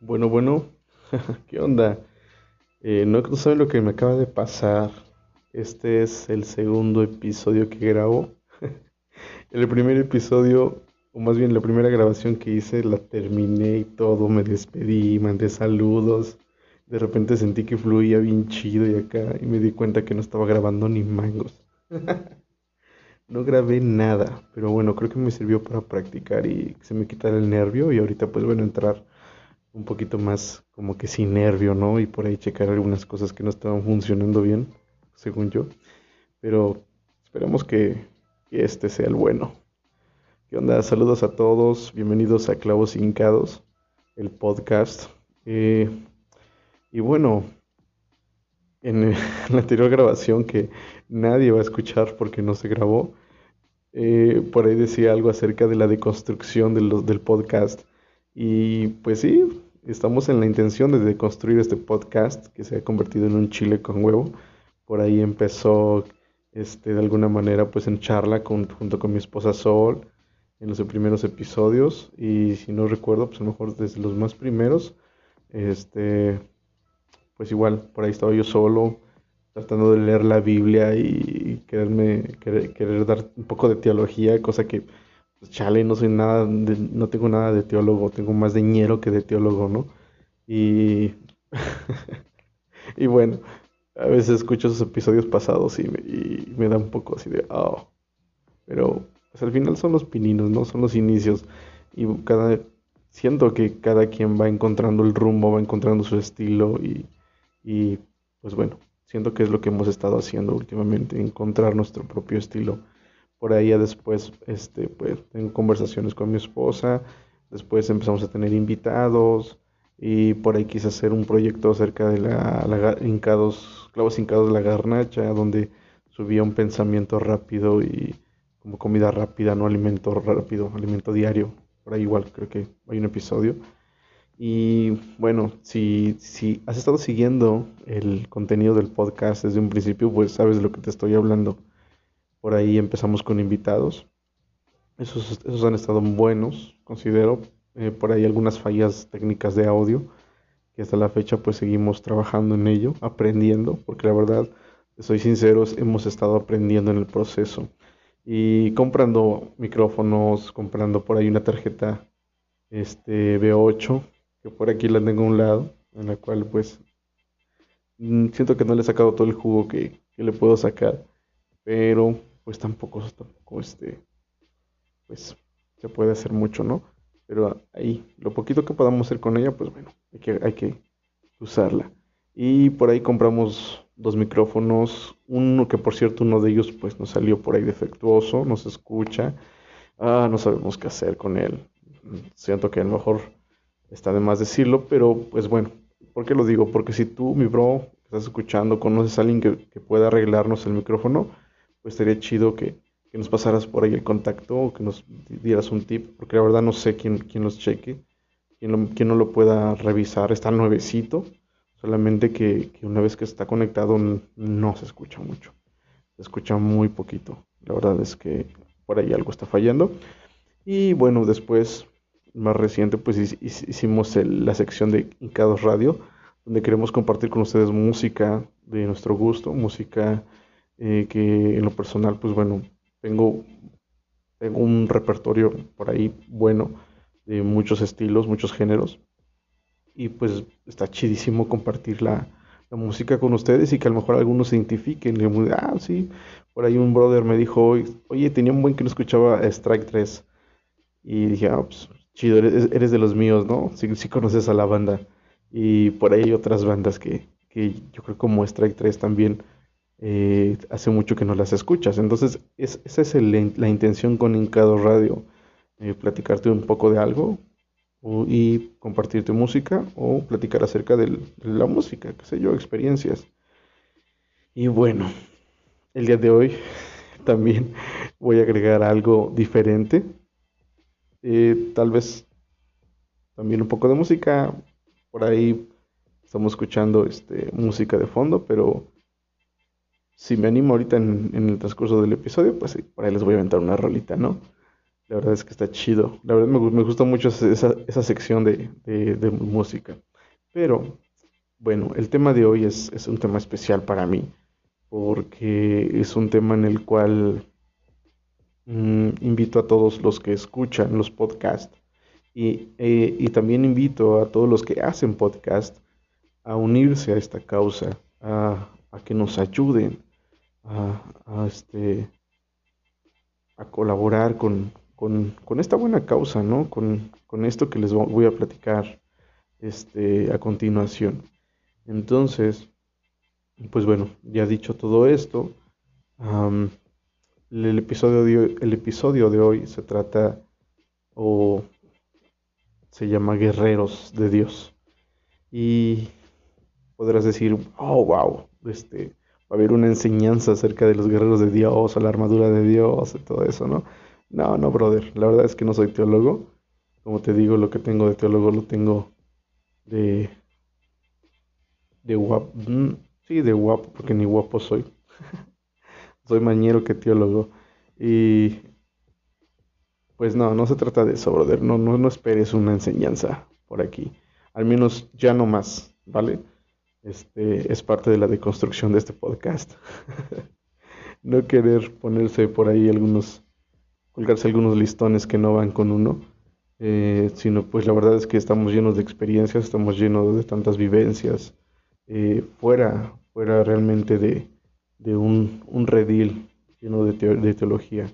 Bueno, bueno, ¿qué onda? Eh, no, no saben lo que me acaba de pasar. Este es el segundo episodio que grabo. El primer episodio, o más bien la primera grabación que hice, la terminé y todo, me despedí, mandé saludos. De repente sentí que fluía bien chido y acá, y me di cuenta que no estaba grabando ni mangos. No grabé nada, pero bueno, creo que me sirvió para practicar y que se me quitara el nervio y ahorita pues bueno, entrar un poquito más como que sin nervio, ¿no? Y por ahí checar algunas cosas que no estaban funcionando bien, según yo. Pero esperemos que, este sea el bueno. ¿Qué onda? Saludos a todos, bienvenidos a Clavos Hincados, el podcast. Eh, y bueno, en la anterior grabación que nadie va a escuchar porque no se grabó, eh, por ahí decía algo acerca de la deconstrucción del podcast. Y pues sí, estamos en la intención de deconstruir este podcast que se ha convertido en un chile con huevo. Por ahí empezó este, de alguna manera pues en charla junto con mi esposa Sol en los primeros episodios y si no recuerdo pues a lo mejor desde los más primeros este pues igual por ahí estaba yo solo tratando de leer la Biblia y quererme querer, dar un poco de teología cosa que pues, chale no soy nada no tengo nada de teólogo tengo más de ñero que de teólogo no y y bueno a veces escucho esos episodios pasados y me, da un poco así de, oh. Pero pues, al final son los pininos, ¿no? Son los inicios. Y cada, siento que cada quien va encontrando el rumbo, va encontrando su estilo y, y pues bueno, siento que es lo que hemos estado haciendo últimamente, encontrar nuestro propio estilo. Por ahí ya después, este, pues tengo conversaciones con mi esposa, después empezamos a tener invitados y por ahí quise hacer un proyecto acerca de la, la hincados clavos hincados de la garnacha, donde subía un pensamiento rápido y como comida rápida, no alimento rápido, alimento diario. Por ahí igual creo que hay un episodio. Y bueno, si, si has estado siguiendo el contenido del podcast desde un principio, pues sabes de lo que te estoy hablando. Por ahí empezamos con invitados. Esos, esos han estado buenos, considero. Eh, por ahí algunas fallas técnicas de audio que hasta la fecha pues seguimos trabajando en ello, aprendiendo, porque la verdad, soy sincero, hemos estado aprendiendo en el proceso y comprando micrófonos, comprando por ahí una tarjeta este B8, que por aquí la tengo a un lado, en la cual pues mm, siento que no le he sacado todo el jugo que, que le puedo sacar, pero pues tampoco, tampoco este, pues se puede hacer mucho, ¿no? Pero ahí, lo poquito que podamos hacer con ella, pues bueno, hay que, hay que usarla. Y por ahí compramos dos micrófonos, uno que por cierto uno de ellos pues nos salió por ahí defectuoso, no se escucha, ah, no sabemos qué hacer con él. Siento que a lo mejor está de más decirlo, pero pues bueno, ¿por qué lo digo? Porque si tú, mi bro, estás escuchando, conoces a alguien que, que pueda arreglarnos el micrófono, pues sería chido que, que nos pasaras por ahí el contacto o que nos dieras un tip, porque la verdad no sé quién, quién los cheque, quién, quién no lo pueda revisar, está nuevecito, solamente que, una vez que está conectado no se escucha mucho, se escucha muy poquito, la verdad es que por ahí algo está fallando. Y bueno, después, más reciente, pues hicimos la sección de Incados Radio, donde queremos compartir con ustedes música de nuestro gusto, música eh, que en lo personal, pues bueno, tengo, tengo un repertorio por ahí bueno de muchos estilos, muchos géneros. Y pues está chidísimo compartir la, música con ustedes y que a lo mejor algunos se identifiquen. ah, sí, por ahí un brother me dijo, oye, tenía un buen que no escuchaba Strike 3. Y dije, ah, pues chido, eres, de los míos, ¿no? Sí, conoces a la banda. Y por ahí hay otras bandas que, que yo creo como Strike 3 también eh, hace mucho que no las escuchas. Entonces, esa es la intención con Incado Radio, eh, platicarte un poco de algo y compartirte música o platicar acerca de la música, qué sé yo, experiencias. Y bueno, el día de hoy también voy a agregar algo diferente. Eh, tal vez también un poco de música. Por ahí estamos escuchando este, música de fondo, pero si me animo ahorita en, el transcurso del episodio, pues sí, por ahí les voy a aventar una rolita, ¿no? La verdad es que está chido. La verdad me, me gusta mucho esa, esa sección de, de, música. Pero, bueno, el tema de hoy es, es un tema especial para mí, porque es un tema en el cual mm, invito a todos los que escuchan los podcasts y, eh, y, también invito a todos los que hacen podcast a unirse a esta causa, a, a que nos ayuden a, este, a colaborar con, con, esta buena causa, ¿no? Con, esto que les voy a platicar este, a continuación. Entonces, pues bueno, ya dicho todo esto, el, episodio de, el episodio de hoy se trata o se llama Guerreros de Dios. Y podrás decir, oh, wow, este, va a haber una enseñanza acerca de los guerreros de Dios, o la armadura de Dios, y todo eso, ¿no? No, no, brother, la verdad es que no soy teólogo. Como te digo, lo que tengo de teólogo lo tengo de... de guapo. Mm, sí, de guapo, porque ni guapo soy. soy mañero que teólogo. Y... Pues no, no se trata de eso, brother. No, no, no esperes una enseñanza por aquí. Al menos ya no más, ¿vale? este, es parte de la deconstrucción de este podcast. no querer ponerse por ahí algunos, colgarse algunos listones que no van con uno, eh, sino pues la verdad es que estamos llenos de experiencias, estamos llenos de tantas vivencias, eh, fuera, fuera realmente de, de un, un, redil lleno de, de, teología.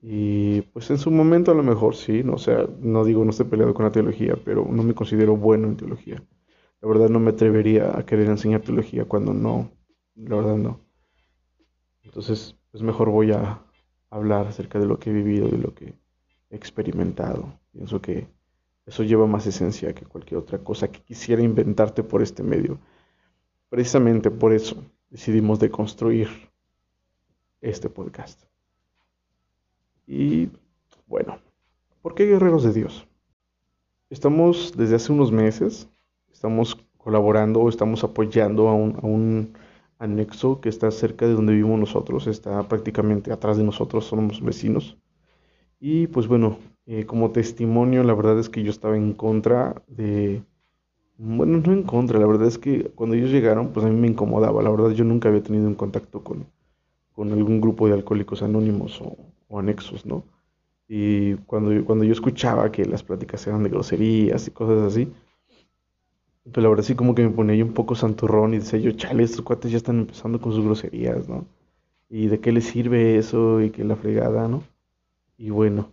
Y pues en su momento a lo mejor sí, no, o sea, no digo no estoy peleado con la teología, pero no me considero bueno en teología. La verdad no me atrevería a querer enseñar teología cuando no, la verdad no. Entonces, pues mejor voy a hablar acerca de lo que he vivido y lo que he experimentado. Pienso que eso lleva más esencia que cualquier otra cosa que quisiera inventarte por este medio. Precisamente por eso decidimos deconstruir este podcast. Y bueno, ¿por qué guerreros de Dios? Estamos desde hace unos meses estamos colaborando estamos apoyando a un, anexo que está cerca de donde vivimos nosotros, está prácticamente atrás de nosotros, somos vecinos. Y pues bueno, eh, como testimonio, la verdad es que yo estaba en contra de... Bueno, no en contra, la verdad es que cuando ellos llegaron, pues a mí me incomodaba. La verdad yo nunca había tenido un contacto con, con algún grupo de alcohólicos anónimos o, o anexos, ¿no? Y cuando, cuando yo escuchaba que las pláticas eran de groserías y cosas así, pero ahora sí como que me ponía yo un poco santurrón y decía yo, chale, estos cuates ya están empezando con sus groserías, ¿no? ¿Y de qué les sirve eso y qué la fregada, ¿no? Y bueno,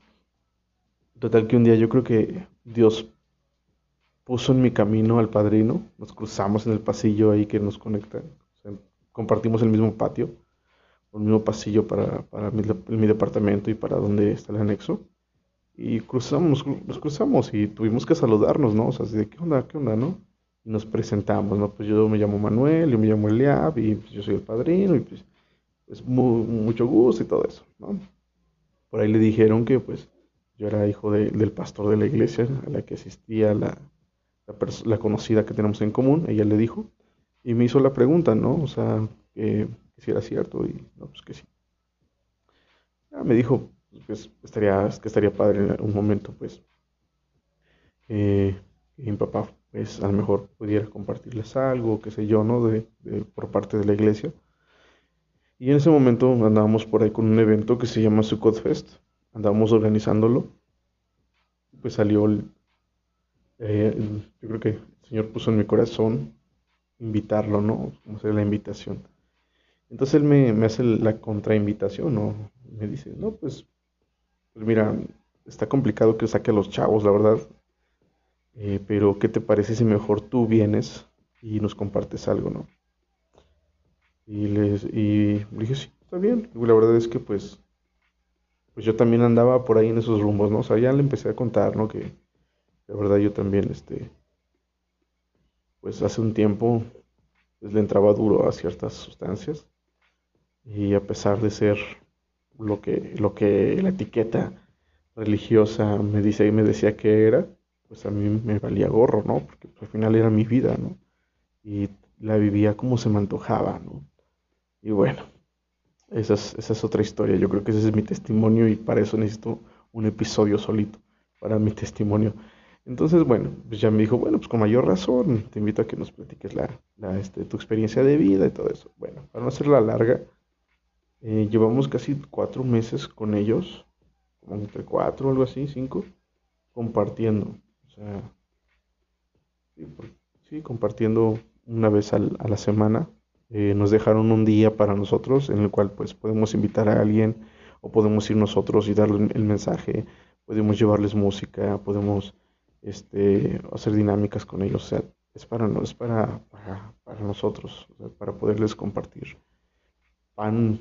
total que un día yo creo que Dios puso en mi camino al padrino, nos cruzamos en el pasillo ahí que nos conecta, compartimos el mismo patio, el mismo pasillo para, para mi, mi departamento y para donde está el anexo. Y cruzamos, nos cruzamos y tuvimos que saludarnos, ¿no? O sea, así de, ¿qué onda? ¿Qué onda, no? Nos presentamos, ¿no? Pues yo me llamo Manuel, yo me llamo Eliab y pues yo soy el padrino y pues, pues mucho gusto y todo eso, ¿no? Por ahí le dijeron que pues yo era hijo del pastor de la iglesia a la que asistía la, la, conocida que tenemos en común, ella le dijo, y me hizo la pregunta, ¿no? O sea, que, si era cierto y no, pues que sí. Ya me dijo pues, estaría, que estaría padre en un momento, pues, eh, mi papá pues a lo mejor pudiera compartirles algo, qué sé yo, ¿no? De, por parte de la iglesia. Y en ese momento andábamos por ahí con un evento que se llama Sukkot Fest, andábamos organizándolo, pues salió, eh, yo creo que el Señor puso en mi corazón invitarlo, ¿no? Como hacer la invitación. Entonces él me, me hace la contrainvitación, ¿no? Me dice, no, pues, pues mira, está complicado que saque a los chavos, la verdad, eh, pero, ¿qué te parece si mejor tú vienes y nos compartes algo, no? Y, y le dije, sí, está bien. La verdad es que, pues, pues yo también andaba por ahí en esos rumbos, ¿no? O sea, ya le empecé a contar, ¿no? Que la verdad yo también, este, pues hace un tiempo, pues le entraba duro a ciertas sustancias. Y a pesar de ser lo que, lo que la etiqueta religiosa me dice y me decía que era, pues a mí me valía gorro, ¿no? Porque pues, al final era mi vida, ¿no? Y la vivía como se me antojaba, ¿no? Y bueno, esa es, otra historia. Yo creo que ese es mi testimonio y para eso necesito un episodio solito, para mi testimonio. Entonces, bueno, pues ya me dijo, bueno, pues con mayor razón, te invito a que nos platiques la, la este, tu experiencia de vida y todo eso. Bueno, para no hacerla larga, eh, llevamos casi cuatro meses con ellos, como entre cuatro algo así, cinco, compartiendo. Sea, sí, compartiendo una vez a la semana. Eh, nos dejaron un día para nosotros en el cual pues podemos invitar a alguien o podemos ir nosotros y darle el mensaje, podemos llevarles música, podemos este, hacer dinámicas con ellos. O sea, es para, es para, para, nosotros, para poderles compartir pan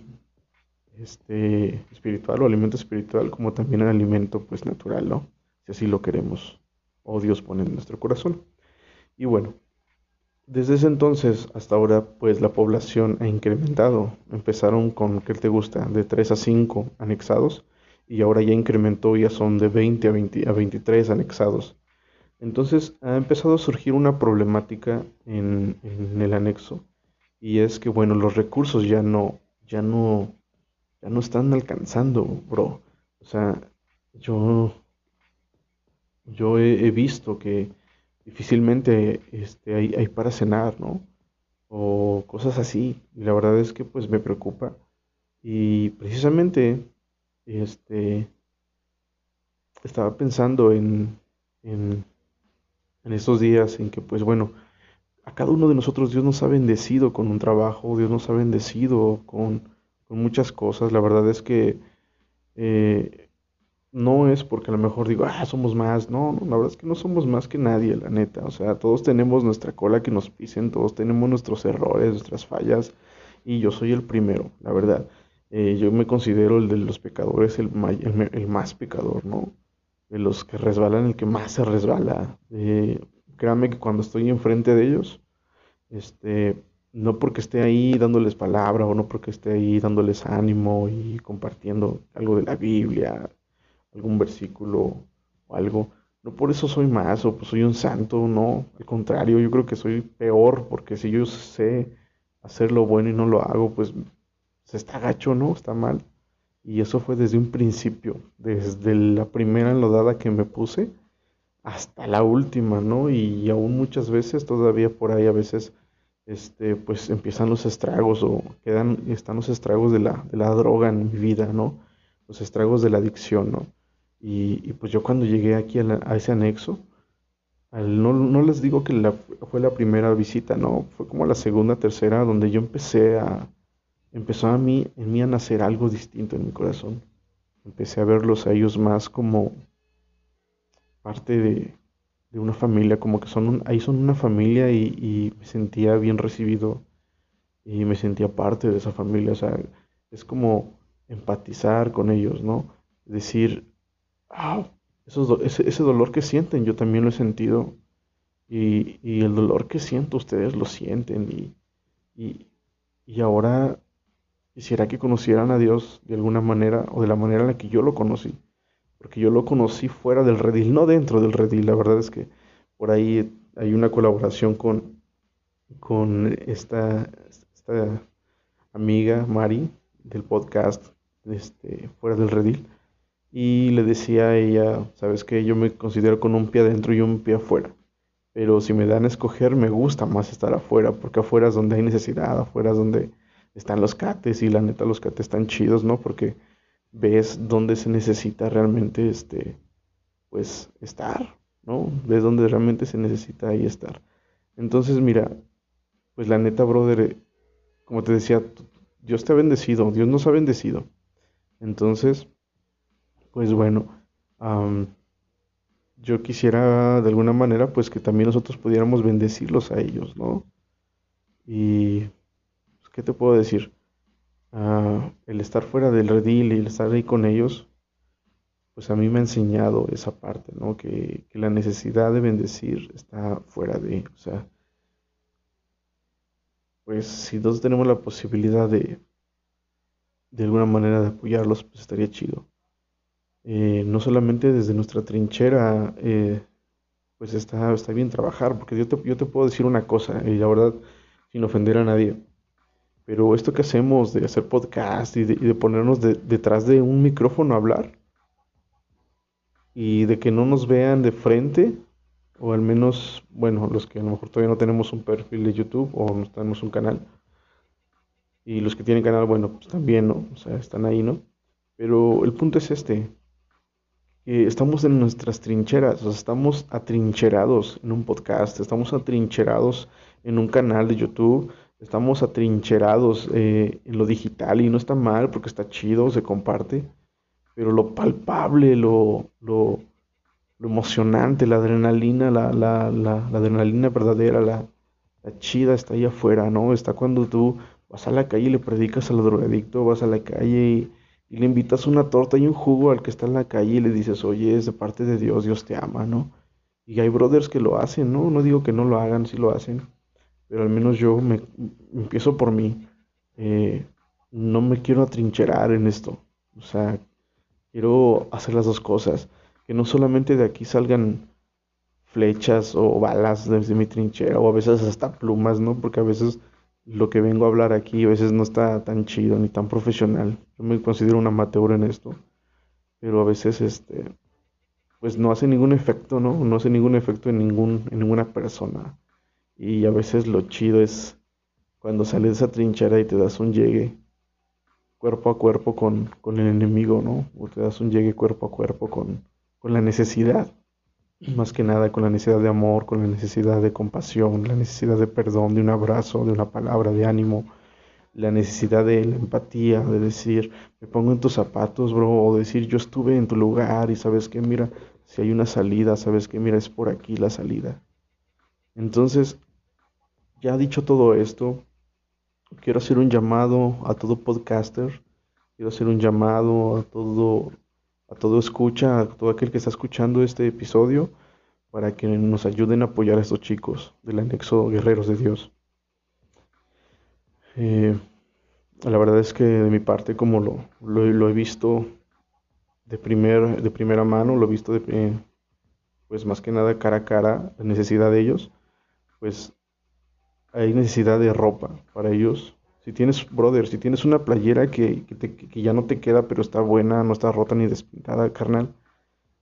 este, espiritual o alimento espiritual como también el alimento pues natural, ¿no? Si así lo queremos o Dios pone en nuestro corazón. Y bueno, desde ese entonces hasta ahora pues la población ha incrementado. Empezaron con, ¿qué te gusta? De 3 a 5 anexados y ahora ya incrementó, ya son de 20 a, 20 a 23 anexados. Entonces ha empezado a surgir una problemática en, en, el anexo y es que bueno, los recursos ya no, ya no, ya no están alcanzando, bro. O sea, yo, yo he, visto que difícilmente este, hay, hay, para cenar, ¿no? O cosas así. Y la verdad es que pues me preocupa. Y precisamente, este, estaba pensando en, en, en estos días en que pues bueno, a cada uno de nosotros Dios nos ha bendecido con un trabajo, Dios nos ha bendecido con con muchas cosas. La verdad es que eh, no es porque a lo mejor digo, ah, somos más. No, no, la verdad es que no somos más que nadie, la neta. O sea, todos tenemos nuestra cola que nos pisen, todos tenemos nuestros errores, nuestras fallas. Y yo soy el primero, la verdad. Eh, yo me considero el de los pecadores el, el, más pecador, ¿no? De los que resbalan, el que más se resbala. Eh, créanme que cuando estoy enfrente de ellos, este, no porque esté ahí dándoles palabra o no porque esté ahí dándoles ánimo y compartiendo algo de la Biblia, algún versículo o algo, no por eso soy más o pues soy un santo, no, al contrario, yo creo que soy peor porque si yo sé hacer lo bueno y no lo hago, pues se está gacho, ¿no? Está mal. Y eso fue desde un principio, desde la primera enlodada que me puse hasta la última, ¿no? Y aún muchas veces, todavía por ahí a veces este, pues empiezan los estragos o quedan, están los estragos de la, de la droga en mi vida, ¿no? Los estragos de la adicción, ¿no? Y, pues yo cuando llegué aquí a, ese anexo, no, no, les digo que la, fue la primera visita, no, fue como la segunda, tercera, donde yo empecé a, empezó a mí, en mí a nacer algo distinto en mi corazón. Empecé a verlos a ellos más como parte de, una familia, como que son ahí son una familia y, me sentía bien recibido y me sentía parte de esa familia, o sea, es como empatizar con ellos, ¿no? Decir, ah, ese, ese, dolor que sienten, yo también lo he sentido y, y el dolor que siento, ustedes lo sienten y, y, y ahora quisiera que conocieran a Dios de alguna manera o de la manera en la que yo lo conocí porque yo lo conocí fuera del redil, no dentro del redil. La verdad es que por ahí hay una colaboración con, con esta, esta amiga Mari del podcast este, fuera del redil. Y le decía a ella, sabes que yo me considero con un pie adentro y un pie afuera. Pero si me dan a escoger, me gusta más estar afuera, porque afuera es donde hay necesidad, afuera es donde están los cates, y la neta los cates están chidos, ¿no? Porque ves dónde se necesita realmente este pues estar, ¿no? Ves dónde realmente se necesita ahí estar. Entonces, mira, pues la neta, brother, como te decía, Dios te ha bendecido, Dios nos ha bendecido. Entonces, pues bueno, yo quisiera de alguna manera, pues que también nosotros pudiéramos bendecirlos a ellos, ¿no? Y, pues, ¿qué te puedo decir? el estar fuera del redil y el estar ahí con ellos, pues a mí me ha enseñado esa parte, ¿no? Que, la necesidad de bendecir está fuera de, o sea, pues si todos tenemos la posibilidad de, de alguna manera de apoyarlos, pues estaría chido. Eh, no solamente desde nuestra trinchera, eh, pues está, está bien trabajar, porque yo te, yo te puedo decir una cosa, y la verdad, sin ofender a nadie, pero esto que hacemos de hacer podcast y de, ponernos detrás de un micrófono a hablar, y de que no nos vean de frente, o al menos, bueno, los que a lo mejor todavía no tenemos un perfil de YouTube o no tenemos un canal, y los que tienen canal, bueno, pues también, ¿no? O sea, están ahí, ¿no? Pero el punto es este, estamos en nuestras trincheras, estamos atrincherados en un podcast, estamos atrincherados en un canal de YouTube, estamos atrincherados eh, en lo digital y no está mal porque está chido, se comparte, pero lo palpable, lo, lo, emocionante, la adrenalina, la, la, la, adrenalina verdadera, la, la chida está ahí afuera, ¿no? Está cuando tú vas a la calle y le predicas al drogadicto, vas a la calle y y le invitas una torta y un jugo al que está en la calle y le dices, oye, es de parte de Dios, Dios te ama, ¿no? Y hay brothers que lo hacen, ¿no? No digo que no lo hagan, sí lo hacen, pero al menos yo me empiezo por mí. Eh, no me quiero atrincherar en esto, o sea, quiero hacer las dos cosas, que no solamente de aquí salgan flechas o balas desde mi trinchera o a veces hasta plumas, ¿no? Porque a veces lo que vengo a hablar aquí a veces no está tan chido ni tan profesional. Yo me considero un amateur en esto, pero a veces este pues no hace ningún efecto, ¿no? No hace ningún efecto en ningún en ninguna persona. Y a veces lo chido es cuando sales de esa trinchera y te das un llegue cuerpo a cuerpo con, con el enemigo, ¿no? O te das un llegue cuerpo a cuerpo con, con la necesidad más que nada con la necesidad de amor, con la necesidad de compasión, la necesidad de perdón, de un abrazo, de una palabra de ánimo, la necesidad de la empatía, de decir, me pongo en tus zapatos, bro, o decir, yo estuve en tu lugar y sabes que, mira, si hay una salida, sabes que, mira, es por aquí la salida. Entonces, ya dicho todo esto, quiero hacer un llamado a todo podcaster, quiero hacer un llamado a todo a todo escucha, a todo aquel que está escuchando este episodio, para que nos ayuden a apoyar a estos chicos del anexo Guerreros de Dios. Eh, la verdad es que de mi parte, como lo, lo, he visto de, primer, de primera mano, lo he visto de, eh, pues más que nada cara a cara, la necesidad de ellos, pues hay necesidad de ropa para ellos, si tienes, brother, si tienes una playera que, que, ya no te queda, pero está buena, no está rota ni despintada, carnal,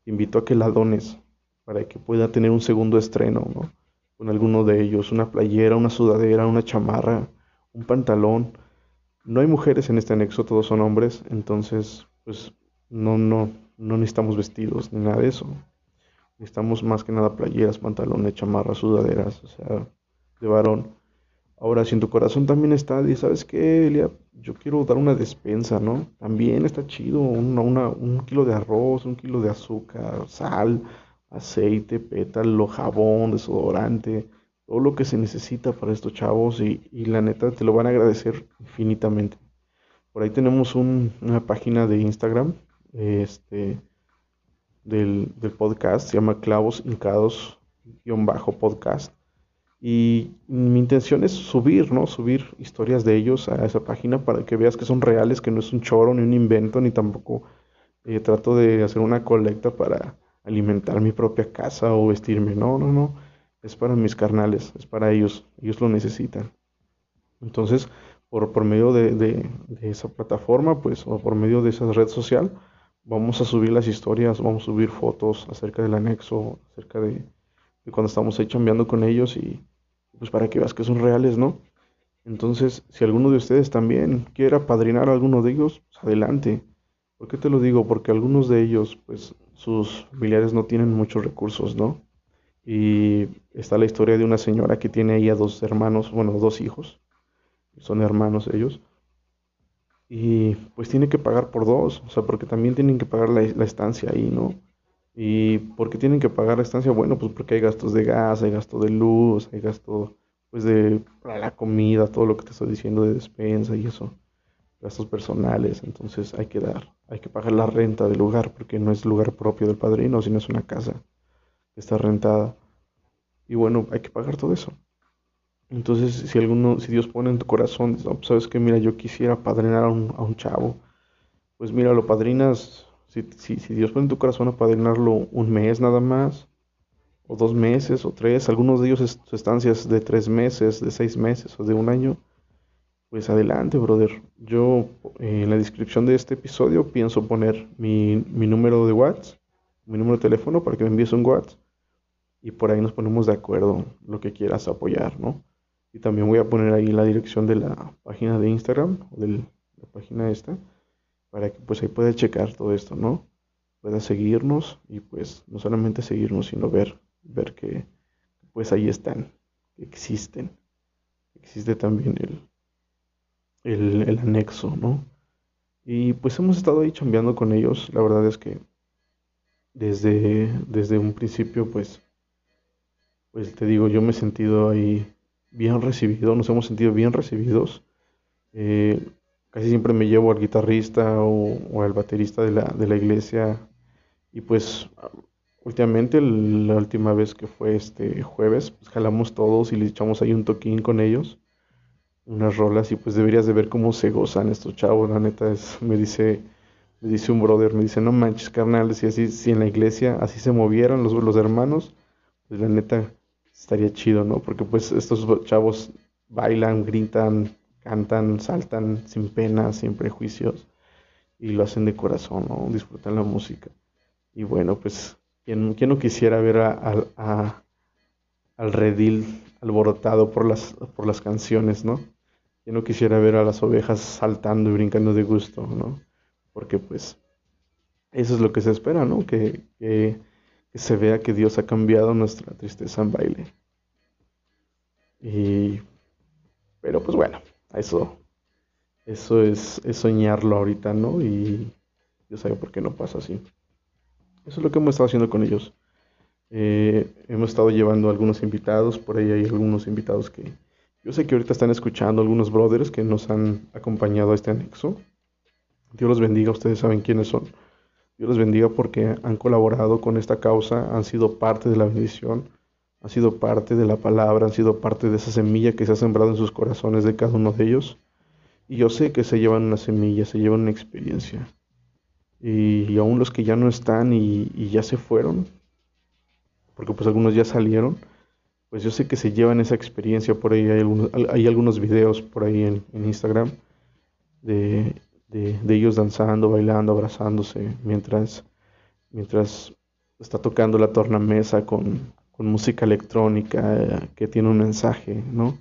te invito a que la dones para que pueda tener un segundo estreno, ¿no? Con alguno de ellos, una playera, una sudadera, una chamarra, un pantalón. No hay mujeres en este anexo, todos son hombres, entonces, pues, no, no, no necesitamos vestidos ni nada de eso. Necesitamos más que nada playeras, pantalones, chamarras, sudaderas, o sea, de varón. Ahora, si en tu corazón también está, y sabes qué, Elia, yo quiero dar una despensa, ¿no? También está chido, una, un kilo de arroz, un kilo de azúcar, sal, aceite, pétalo, jabón, desodorante, todo lo que se necesita para estos chavos y, la neta te lo van a agradecer infinitamente. Por ahí tenemos una página de Instagram este, del, del podcast, se llama Clavos Hincados-podcast. Y mi intención es subir, ¿no? Subir historias de ellos a esa página para que veas que son reales, que no es un choro ni un invento, ni tampoco eh, trato de hacer una colecta para alimentar mi propia casa o vestirme. No, no, no. Es para mis carnales, es para ellos. Ellos lo necesitan. Entonces, por, por medio de, de, de esa plataforma, pues, o por medio de esa red social, vamos a subir las historias, vamos a subir fotos acerca del anexo, acerca de, y cuando estamos ahí chambeando con ellos y pues para que veas que son reales, ¿no? Entonces, si alguno de ustedes también quiere apadrinar a alguno de ellos, pues adelante. ¿Por qué te lo digo? Porque algunos de ellos, pues sus familiares no tienen muchos recursos, ¿no? Y está la historia de una señora que tiene ahí a dos hermanos, bueno, dos hijos, son hermanos ellos, y pues tiene que pagar por dos, o sea, porque también tienen que pagar la, la estancia ahí, ¿no? ¿Y por qué tienen que pagar la estancia? Bueno, pues porque hay gastos de gas, hay gasto de luz, hay gasto pues de para la comida, todo lo que te estoy diciendo de despensa y eso, gastos personales, entonces hay que dar, hay que pagar la renta del lugar porque no es lugar propio del padrino, sino es una casa que está rentada. Y bueno, hay que pagar todo eso. Entonces, si alguno, si Dios pone en tu corazón, pues, sabes que mira, yo quisiera padrinar a un, a un chavo, pues mira, lo padrinas si, si, Dios pone en tu corazón apadrinarlo un mes nada más, o dos meses o tres, algunos de ellos es de tres meses, de seis meses o de un año, pues adelante, brother. Yo eh, en la descripción de este episodio pienso poner mi, mi número de WhatsApp, mi número de teléfono para que me envíes un WhatsApp y por ahí nos ponemos de acuerdo lo que quieras apoyar, ¿no? Y también voy a poner ahí la dirección de la página de Instagram, o de la página esta, para que pues ahí pueda checar todo esto, ¿no? Pueda seguirnos y pues no solamente seguirnos, sino ver, ver que pues ahí están, que existen. Existe también el, el, anexo, ¿no? Y pues hemos estado ahí chambeando con ellos. La verdad es que desde, desde un principio, pues, pues te digo, yo me he sentido ahí bien recibido, nos hemos sentido bien recibidos. Eh, casi siempre me llevo al guitarrista o, al baterista de la, de la, iglesia y pues últimamente la última vez que fue este jueves, pues jalamos todos y le echamos ahí un toquín con ellos, unas rolas y pues deberías de ver cómo se gozan estos chavos, la neta es, me dice, me dice un brother, me dice, no manches carnales, si así, si en la iglesia así se movieran los, los hermanos, pues la neta estaría chido, ¿no? Porque pues estos chavos bailan, gritan, cantan, saltan sin pena, sin prejuicios y lo hacen de corazón, ¿no? Disfrutan la música. Y bueno, pues, ¿quién, no quisiera ver a, al redil alborotado por las, por las canciones, ¿no? ¿Quién no quisiera ver a las ovejas saltando y brincando de gusto, ¿no? Porque pues eso es lo que se espera, ¿no? Que que se vea que Dios ha cambiado nuestra tristeza en baile. Y, pero pues bueno, eso, eso es, soñarlo ahorita, ¿no? Y Dios sabe por qué no pasa así. Eso es lo que hemos estado haciendo con ellos. Eh, hemos estado llevando algunos invitados, por ahí hay algunos invitados que yo sé que ahorita están escuchando, algunos brothers que nos han acompañado a este anexo. Dios los bendiga, ustedes saben quiénes son. Dios les bendiga porque han colaborado con esta causa, han sido parte de la bendición, han sido parte de la palabra, han sido parte de esa semilla que se ha sembrado en sus corazones de cada uno de ellos. Y yo sé que se llevan una semilla, se llevan una experiencia. Y, aún los que ya no están y, ya se fueron, porque pues algunos ya salieron, pues yo sé que se llevan esa experiencia. Por ahí hay algunos, hay algunos videos por ahí en, en Instagram de de, ellos danzando, bailando, abrazándose, mientras, mientras está tocando la tornamesa con, con música electrónica que tiene un mensaje, ¿no?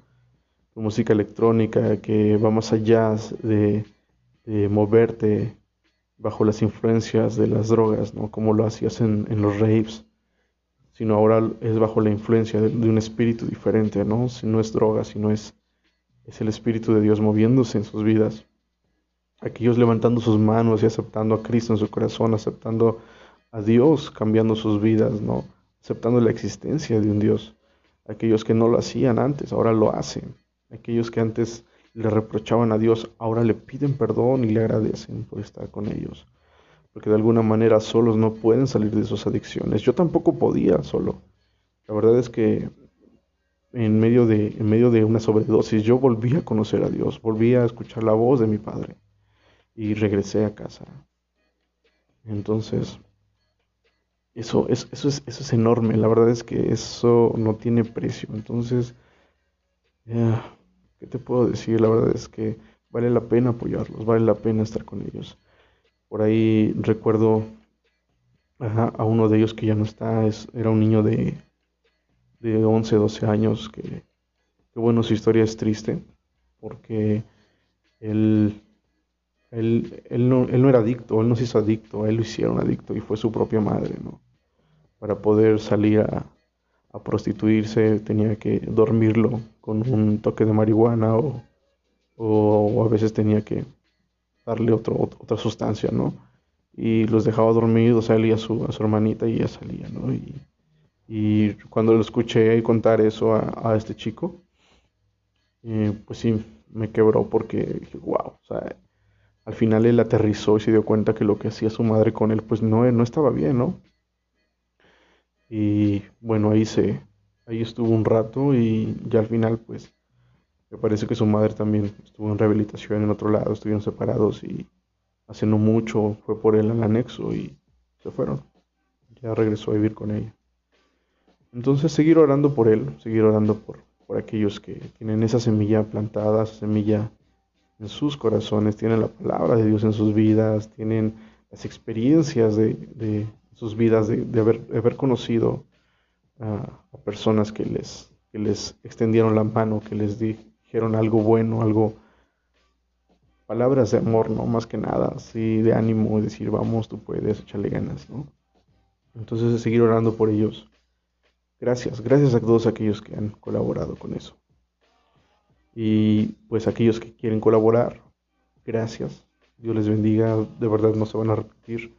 música electrónica que va más allá de, moverte bajo las influencias de las drogas, ¿no? Como lo hacías en, en los raves, sino ahora es bajo la influencia de, un espíritu diferente, ¿no? Si no es droga, sino es, es el espíritu de Dios moviéndose en sus vidas aquellos levantando sus manos y aceptando a Cristo en su corazón, aceptando a Dios, cambiando sus vidas, ¿no? Aceptando la existencia de un Dios. Aquellos que no lo hacían antes, ahora lo hacen. Aquellos que antes le reprochaban a Dios, ahora le piden perdón y le agradecen por estar con ellos. Porque de alguna manera solos no pueden salir de sus adicciones. Yo tampoco podía solo. La verdad es que en medio de, en medio de una sobredosis yo volví a conocer a Dios, volví a escuchar la voz de mi Padre y regresé a casa. Entonces, eso, es, eso, es, eso es enorme, la verdad es que eso no tiene precio. Entonces, ¿qué te puedo decir? La verdad es que vale la pena apoyarlos, vale la pena estar con ellos. Por ahí recuerdo a uno de ellos que ya no está, es, era un niño de, de 11, 12 años, que, que bueno, su historia es triste, porque él él, él, no, él no era adicto, él no se hizo adicto, él lo hicieron adicto y fue su propia madre, ¿no? Para poder salir a, prostituirse tenía que dormirlo con un toque de marihuana o, o, a veces tenía que darle otro, otra sustancia, ¿no? Y los dejaba dormidos, y a su, a su hermanita y ya salía, ¿no? Y, y cuando lo escuché contar eso a, a este chico, eh, pues sí, me quebró porque dije, wow, o sea, al final él aterrizó y se dio cuenta que lo que hacía su madre con él pues no, no estaba bien, ¿no? Y bueno, ahí se ahí estuvo un rato y ya al final pues me parece que su madre también estuvo en rehabilitación en otro lado, estuvieron separados y hace no mucho fue por él al anexo y se fueron. Ya regresó a vivir con ella. Entonces seguir orando por él, seguir orando por, por aquellos que tienen esa semilla plantada, esa semilla en sus corazones, tienen la palabra de Dios en sus vidas, tienen las experiencias de, sus vidas, de, haber, haber, conocido a, personas que les, que les extendieron la mano, que les dijeron algo bueno, algo, palabras de amor, ¿no? Más que nada, así de ánimo, decir, vamos, tú puedes, echarle ganas, ¿no? Entonces, seguir orando por ellos. Gracias, gracias a todos aquellos que han colaborado con eso. Y pues aquellos que quieren colaborar, gracias. Dios les bendiga, de verdad no se van a repetir.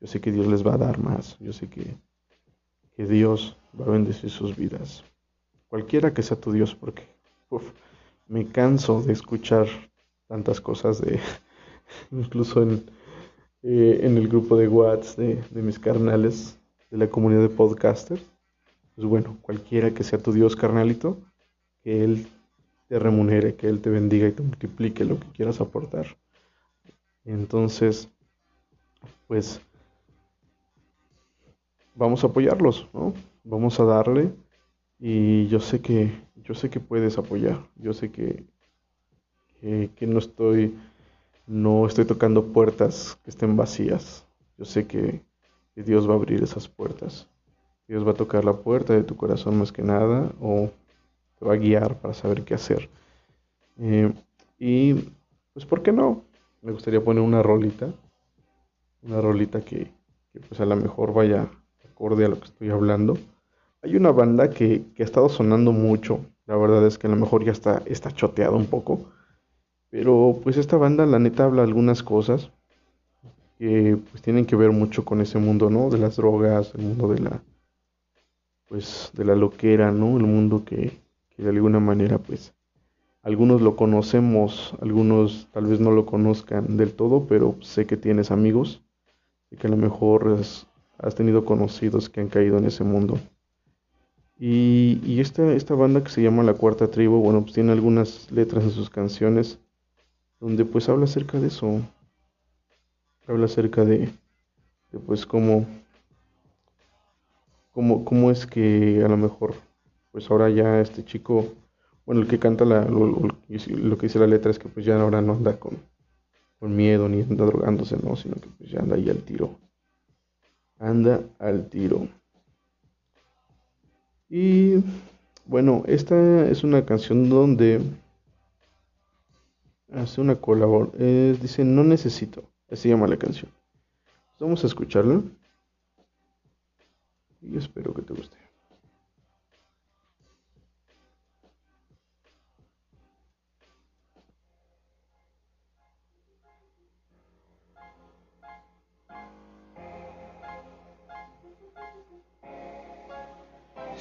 Yo sé que Dios les va a dar más. Yo sé que, que Dios va a bendecir sus vidas. Cualquiera que sea tu Dios, porque me canso de escuchar tantas cosas de incluso en, eh, en el grupo de WhatsApp de, de mis carnales de la comunidad de podcasters. Pues bueno, cualquiera que sea tu Dios carnalito, que Él te remunere, que Él te bendiga y te multiplique lo que quieras aportar. Entonces, pues vamos a apoyarlos, ¿no? Vamos a darle y yo sé que yo sé que puedes apoyar, yo sé que, que, no estoy no estoy tocando puertas que estén vacías. Yo sé que, que Dios va a abrir esas puertas. Dios va a tocar la puerta de tu corazón más que nada o te va a guiar para saber qué hacer. Eh, y pues, ¿por qué no? Me gustaría poner una rolita, una rolita que, pues a lo mejor vaya acorde a lo que estoy hablando. Hay una banda que, que, ha estado sonando mucho, la verdad es que a lo mejor ya está, está choteado un poco, pero pues esta banda la neta habla algunas cosas que pues tienen que ver mucho con ese mundo, ¿no? De las drogas, el mundo de la, pues de la loquera, ¿no? El mundo que, que de alguna manera pues algunos lo conocemos, algunos tal vez no lo conozcan del todo, pero sé que tienes amigos y que a lo mejor has tenido conocidos que han caído en ese mundo. Y, y esta, esta banda que se llama La Cuarta Tribu, bueno, pues tiene algunas letras en sus canciones donde pues habla acerca de eso. Habla acerca de, pues cómo, cómo, cómo es que a lo mejor pues ahora ya este chico, bueno, el que canta la, lo, que dice la letra es que pues ya ahora no anda con, con miedo ni anda drogándose, no, sino que pues ya anda ahí al tiro. Anda al tiro. Y bueno, esta es una canción donde hace una colaboración. dice, no necesito. Así llama la canción. Vamos a escucharla. Y espero que te guste.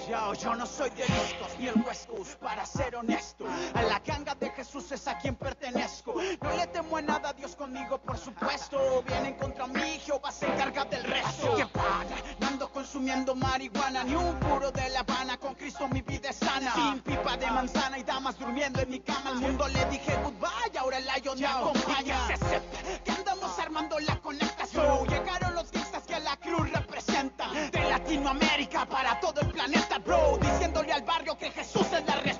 Yo, no soy de discos ni el Coast, para ser honesto. A la ganga de Jesús es a quien pertenezco. No le temo a nada, Dios conmigo, por supuesto. Vienen contra mí, Jehová se encarga del resto. Así que para, no ando consumiendo marihuana, ni un puro de La Habana. Con Cristo mi vida es sana. Sin pipa de manzana y damas durmiendo en mi cama. Al mundo le dije goodbye, ahora el lion me acompaña. Que andamos armando la conectación. Llegaron los gangsters que la cruz representa. De Latinoamérica para todo el planeta, al barrio que Jesús es la respuesta.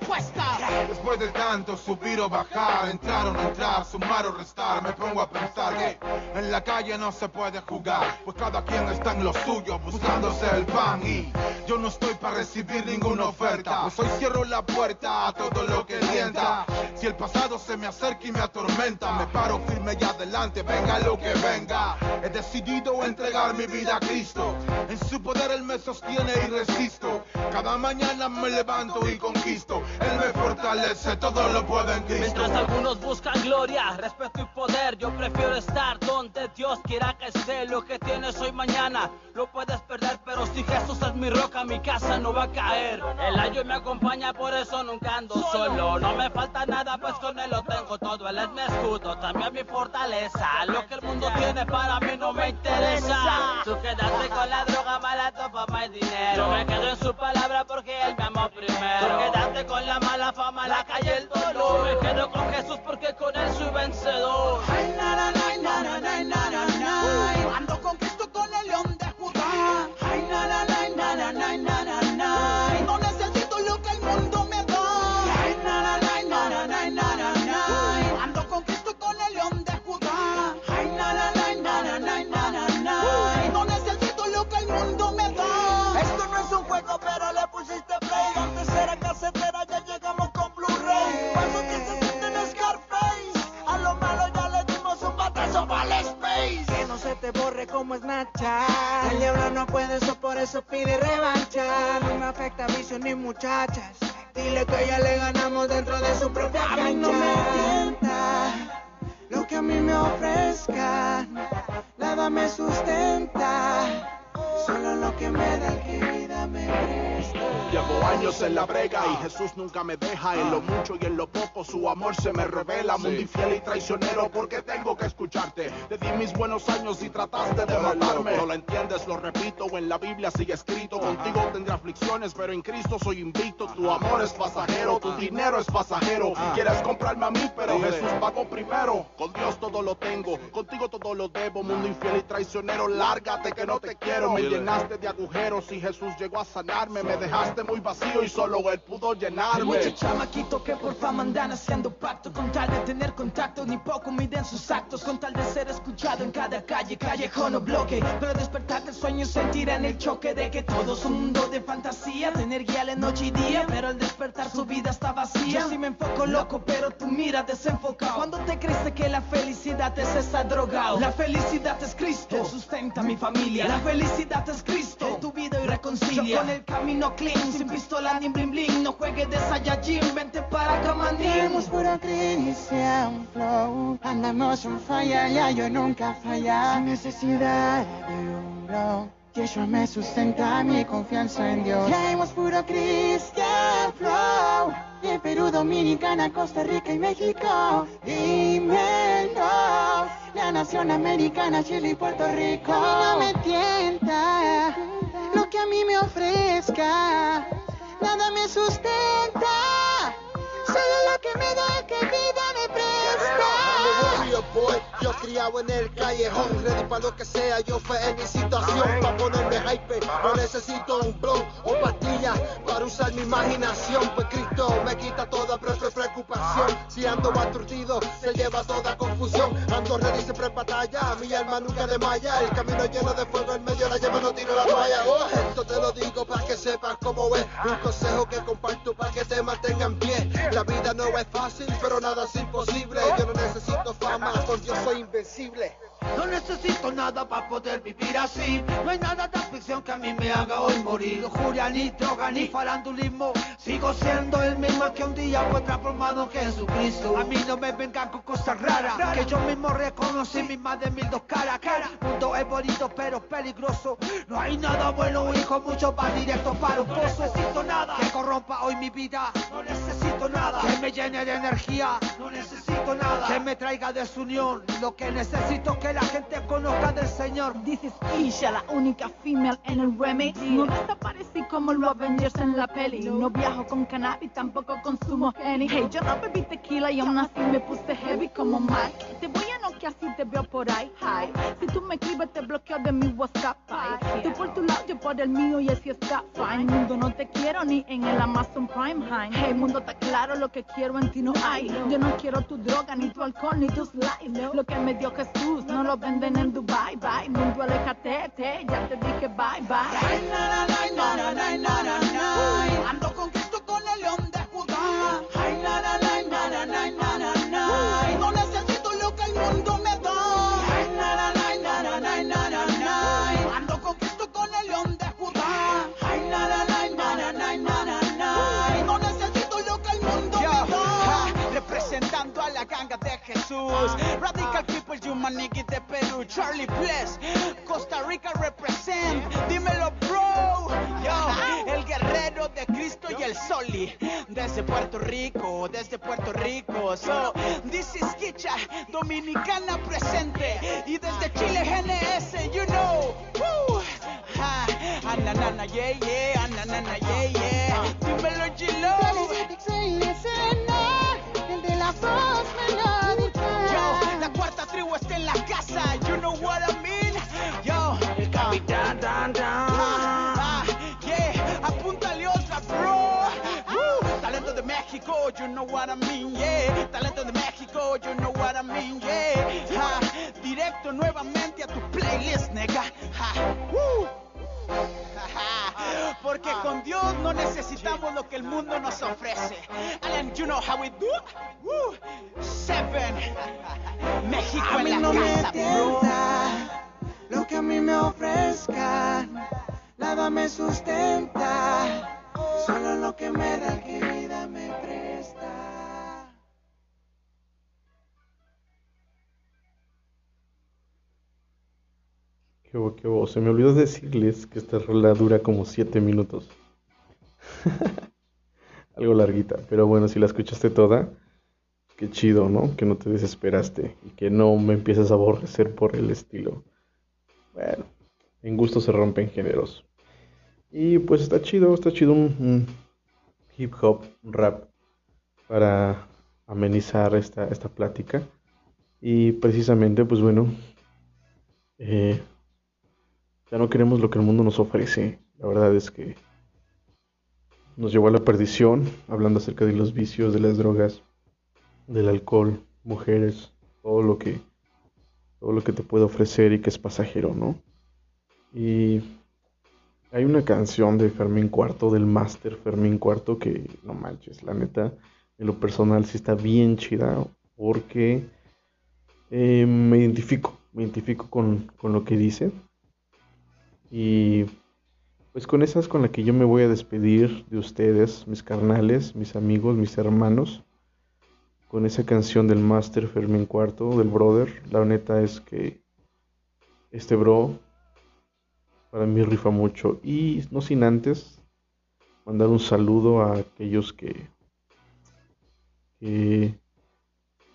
Después de tanto subir o bajar, entrar o no entrar, sumar o restar, me pongo a pensar que en la calle no se puede jugar, pues cada quien está en lo suyo, buscándose el pan y yo no estoy para recibir ninguna oferta, pues hoy cierro la puerta a todo lo que tienta. Si el pasado se me acerca y me atormenta, me paro firme y adelante, venga lo que venga. He decidido entregar mi vida a Cristo, en su poder él me sostiene y resisto. Cada mañana me levanto y conquisto. Él me fortalece, todo lo puedo en Cristo. Mientras algunos buscan gloria, respeto y poder, yo prefiero estar donde Dios quiera que esté. Lo que tienes hoy mañana lo puedes perder, pero si Jesús es mi roca, mi casa no va a caer. El año me acompaña, por eso nunca ando solo. No me falta nada, pues con él lo tengo todo. Él es mi escudo, también mi fortaleza. Lo que el mundo tiene para mí no me interesa. Tú quedaste con la droga, mala fama y dinero. Yo me quedo en su palabra porque él primero. Quedaste con la mala fama, la calle, En la brega y Jesús nunca me deja. En lo mucho y en lo poco su amor se me revela. Mundo infiel y traicionero porque tengo que escucharte. Te di mis buenos años y trataste de matarme. No lo entiendes, lo repito, en la Biblia sigue escrito. Contigo tendré aflicciones, pero en Cristo soy invicto. Tu amor es pasajero, tu dinero es pasajero. Quieres comprarme a mí, pero Jesús pagó primero. Con Dios todo lo tengo, contigo todo lo debo. Mundo infiel y traicionero, lárgate que no te quiero. Me llenaste de agujeros y Jesús llegó a sanarme. Me dejaste muy vacío y solo Él pudo llenarme. Mucho chamaquito que por fama andan haciendo pacto con tal de tener contacto, ni poco miden sus actos, con tal de ser escuchado en cada calle, callejón o bloque. Pero despertar del sueño sentir en el choque de que todo es un mundo de fantasía, tener guía la noche y día, pero al despertar su vida está vacía. Yo sí me enfoco loco, pero tu mira desenfocado. Cuando te crees que la felicidad es esa drogado, la felicidad es Cristo, sustenta mi familia, la felicidad es Cristo, tu vida y reconcilia. Yo con el camino clean, sin pistola ni bling bling, no juegues de Saiyajin, vente para Camandín. Tenemos puro Christian flow, andamos en falla, ya yo nunca falla. Sin necesidad de un blow. Yeshua me sustenta mi confianza en Dios. Traemos puro Christian flow. De Perú, Dominicana, Costa Rica y México. Dímelo. La nación americana, Chile y Puerto Rico. No me tienta lo que a mí me ofrezca. Nada me sustenta. Solo lo que me da que vida yo criado en el callejón, ready para lo que sea, yo fe en mi situación, para ponerme hype, no necesito un blog o pastillas para usar mi imaginación, pues Cristo me quita toda pre pre- preocupación, si ando aturdido, se lleva toda confusión, ando ready siempre en batalla, mi alma nunca desmaya, el camino lleno de fuego, en medio la lleva, no tiro la toalla, oh, esto te lo digo para que sepas cómo es, un consejo que comparto para que te mantenga en pie, la vida no es fácil, pero nada es imposible, yo no necesito fama, locos, yo soy invencible. No necesito nada para poder vivir así. No hay nada de aflicción que a mí me haga hoy morir. Lujuria, ni droga, ni farandulismo. Sigo siendo el mismo que un día fue transformado en Jesucristo. A mí no me vengan con cosas raras. Que yo mismo reconocí mis más de mil dos caras. Que el mundo es bonito pero peligroso. No hay nada bueno, hijo, mucho va directo para un pozo. No necesito nada que corrompa hoy mi vida. No necesito nada que me llene de energía. No necesito nada que me traiga desunión. Lo que necesito es que la gente conozca del Señor. This is Isha, la única female en el remix. No desaparecí como los Avengers en la peli. No viajo con cannabis, tampoco consumo Henny. Hey, yo no bebí tequila y aún así me puse heavy como Mike. Te voy a noquear si te veo por ahí. Hi. Si tú me escribes, te bloqueo de mi WhatsApp. Bye. Tú por tu lado, yo por el mío y así está fine. Mundo, no te quiero ni en el Amazon Prime. Hi. Hey, mundo, está claro lo que quiero en ti no hay. Yo no quiero tu droga, ni tu alcohol, ni tus likes. Lo que me dio Jesús, no lo venden en Dubai. Bye. Mundo, aléjate, te, ya te dije bye, bye. Charlie Bless, Costa Rica represent. Dímelo, bro. Yo, el guerrero de Cristo y el Soli. Desde Puerto Rico, desde Puerto Rico. So, this is Kicha, Dominicana presente. Y desde Chile, GNS, you know. Woo. Ja, ananana, yeah, yeah, ananana, yeah, yeah. What I mean, yeah. Talento de México, you know what I mean, yeah. Ah, directo nuevamente a tu playlist, nega. Woo. Porque con Dios no necesitamos lo que el mundo nos ofrece. Alan, you know how we do? Woo. Seven. México A en mí la no me bro. lo que a mí me ofrezcan. nada me sustenta, solo lo que me da que vida me presta. Qué bo, qué. Se me olvidó decirles que esta rola dura como 7 minutos. Algo larguita, pero bueno, si la escuchaste toda, qué chido, ¿no? Que no te desesperaste y que no me empieces a aborrecer por el estilo. Bueno, en gusto se rompen géneros. Y pues está chido, está chido un, un hip hop, un rap para amenizar esta, esta plática. Y precisamente, pues bueno, eh, ya no queremos lo que el mundo nos ofrece. La verdad es que nos llevó a la perdición, hablando acerca de los vicios, de las drogas, del alcohol, mujeres, todo lo que todo lo que te puede ofrecer y que es pasajero, ¿no? Y hay una canción de Fermín Cuarto, del máster Fermín Cuarto, que no manches, la neta, en lo personal sí está bien chida, porque eh, me identifico, me identifico con, con lo que dice. Y pues con esas con la que yo me voy a despedir de ustedes, mis carnales, mis amigos, mis hermanos, con esa canción del Master Fermín Cuarto, del brother. La neta es que este bro para mí rifa mucho. Y no sin antes mandar un saludo a aquellos que, que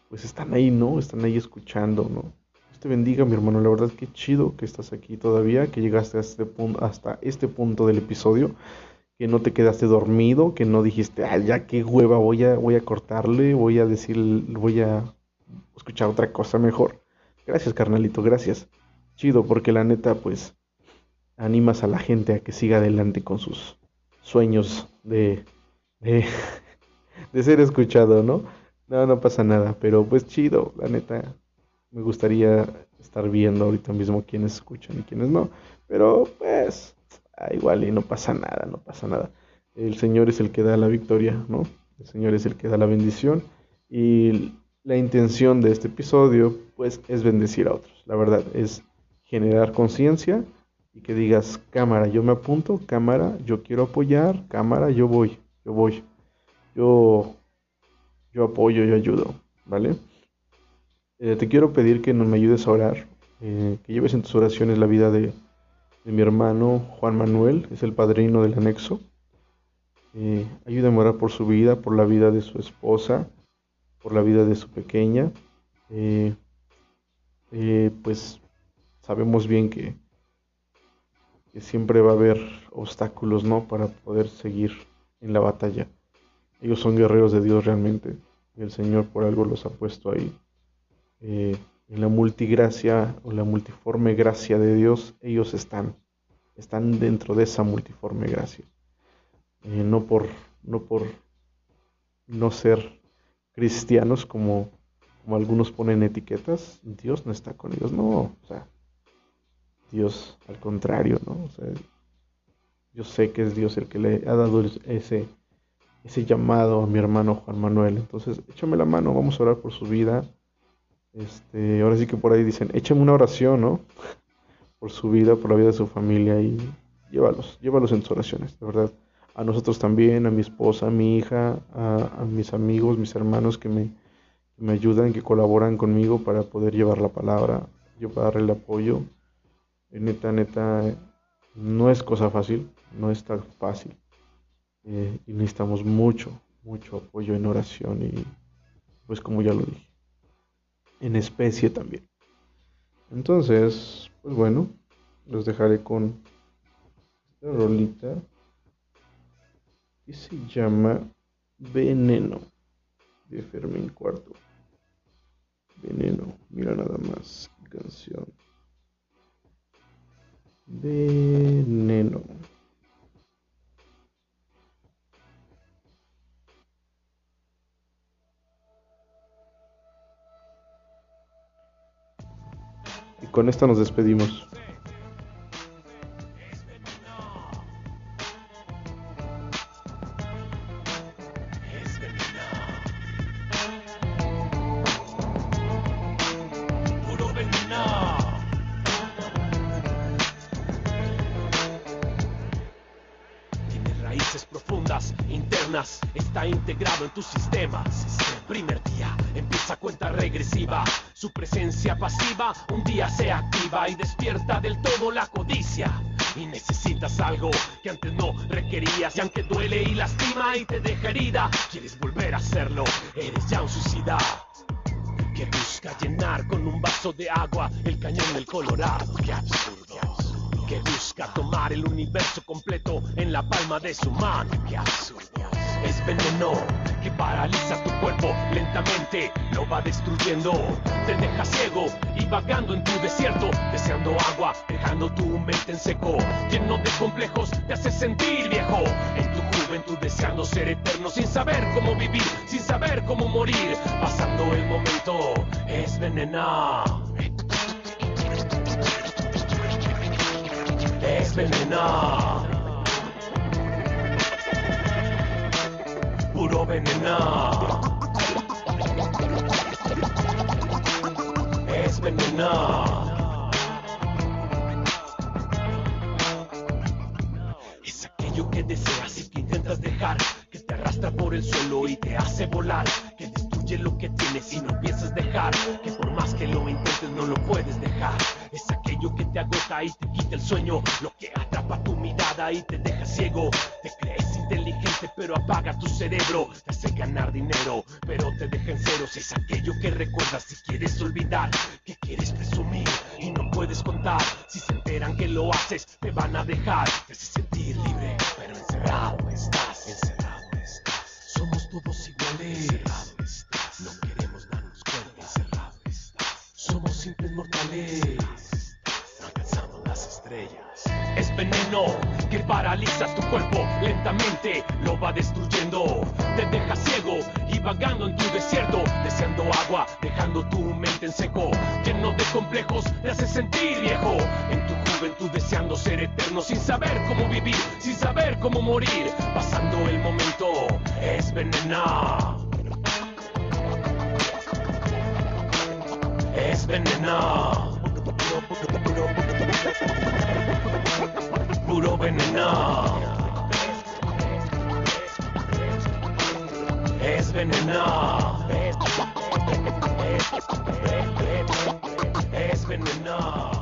pues están ahí, ¿no? Están ahí escuchando, ¿no? Te bendiga, mi hermano. La verdad, que chido que estás aquí todavía, que llegaste este punto, hasta este punto del episodio, que no te quedaste dormido, que no dijiste, ah, ya qué hueva, voy a, voy a cortarle, voy a decir, voy a escuchar otra cosa mejor. Gracias, carnalito, gracias. Chido, porque la neta, pues, animas a la gente a que siga adelante con sus sueños de, de, de ser escuchado, ¿no? No, no pasa nada, pero pues chido, la neta, me gustaría estar viendo ahorita mismo quiénes escuchan y quiénes no. Pero pues, ah, igual y no pasa nada, no pasa nada. El Señor es el que da la victoria, ¿no? El Señor es el que da la bendición. Y la intención de este episodio, pues, es bendecir a otros. La verdad, es generar conciencia y que digas, cámara, yo me apunto, cámara, yo quiero apoyar, cámara, yo voy, yo voy. Yo, yo apoyo, yo ayudo, ¿vale? Eh, te quiero pedir que me ayudes a orar, eh, que lleves en tus oraciones la vida de, mi hermano Juan Manuel, es el padrino del anexo. Eh, ayúdame a orar por su vida, por la vida de su esposa, por la vida de su pequeña. pues sabemos bien que, que siempre va a haber obstáculos, ¿no? Para poder seguir en la batalla. Ellos son guerreros de Dios realmente. Y el Señor por algo los ha puesto ahí en eh, la multigracia o la multiforme gracia de Dios, ellos están, están dentro de esa multiforme gracia. Eh, no, por, no por no ser cristianos como, como algunos ponen etiquetas, Dios no está con ellos, no, o sea, Dios al contrario, ¿no? O sea, yo sé que es Dios el que le ha dado ese, ese llamado a mi hermano Juan Manuel. Entonces, échame la mano, vamos a orar por su vida. Este, ahora sí que por ahí dicen, échame una oración, ¿no? Por su vida, por la vida de su familia y llévalos, llévalos en tus oraciones, de verdad. A nosotros también, a mi esposa, a mi hija, a, mis amigos, mis hermanos que me, me ayudan, que colaboran conmigo para poder llevar la palabra, yo para darle el apoyo. Neta, neta, no es cosa fácil, no es tan fácil. Eh, y necesitamos mucho, mucho apoyo en oración y pues como ya lo dije en especie también. Entonces, pues bueno, los dejaré con esta rolita que se llama Veneno de Fermín Cuarto. Veneno, mira nada más, canción. Veneno. con esta nos despedimos. está integrado en tu sistema. Primer día, empieza cuenta regresiva. Su presencia pasiva un día se activa y despierta del todo la codicia. Y necesitas algo que antes no requerías. Y aunque duele y lastima y te deja herida, quieres volver a hacerlo. Eres ya un suicida que busca llenar con un vaso de agua el cañón del Colorado. Qué absurdo. Que busca tomar el universo completo en la palma de su mano. Qué absurdo. Es veneno que paraliza tu cuerpo lentamente, lo va destruyendo. Te deja ciego y vagando en tu desierto, deseando agua, dejando tu mente en seco. Lleno de complejos, te hace sentir viejo. En tu juventud deseando ser eterno, sin saber cómo vivir, sin saber cómo morir. Pasando el momento, es venena. Es venena. Puro venena. Es venena. Es aquello que deseas y que intentas dejar, que te arrastra por el suelo y te hace volar, que destruye lo que tienes y no piensas dejar, que por más que lo intentes no lo puedes dejar. Es aquello que te agota y te quita el sueño, lo que atrapa tu mirada y te deja ciego. Te crees inteligente pero apaga tu cerebro, te hace ganar dinero pero te deja en ceros. Es aquello que recuerdas si quieres olvidar, que quieres presumir y no puedes contar. Si se enteran que lo haces, te van a dejar. Te hace sentir libre, pero encerrado estás, encerrado estás. Somos todos iguales, encerrado estás. No queremos darnos cuenta, encerrado estás. Somos simples mortales, Es veneno que paraliza tu cuerpo lentamente, lo va destruyendo. Te deja ciego y vagando en tu desierto, deseando agua, dejando tu mente en seco. Lleno de complejos, te hace sentir viejo. En tu juventud deseando ser eterno, sin saber cómo vivir, sin saber cómo morir. Pasando el momento, es venena. Es venena. Puro veneno. Es veneno. Es veneno.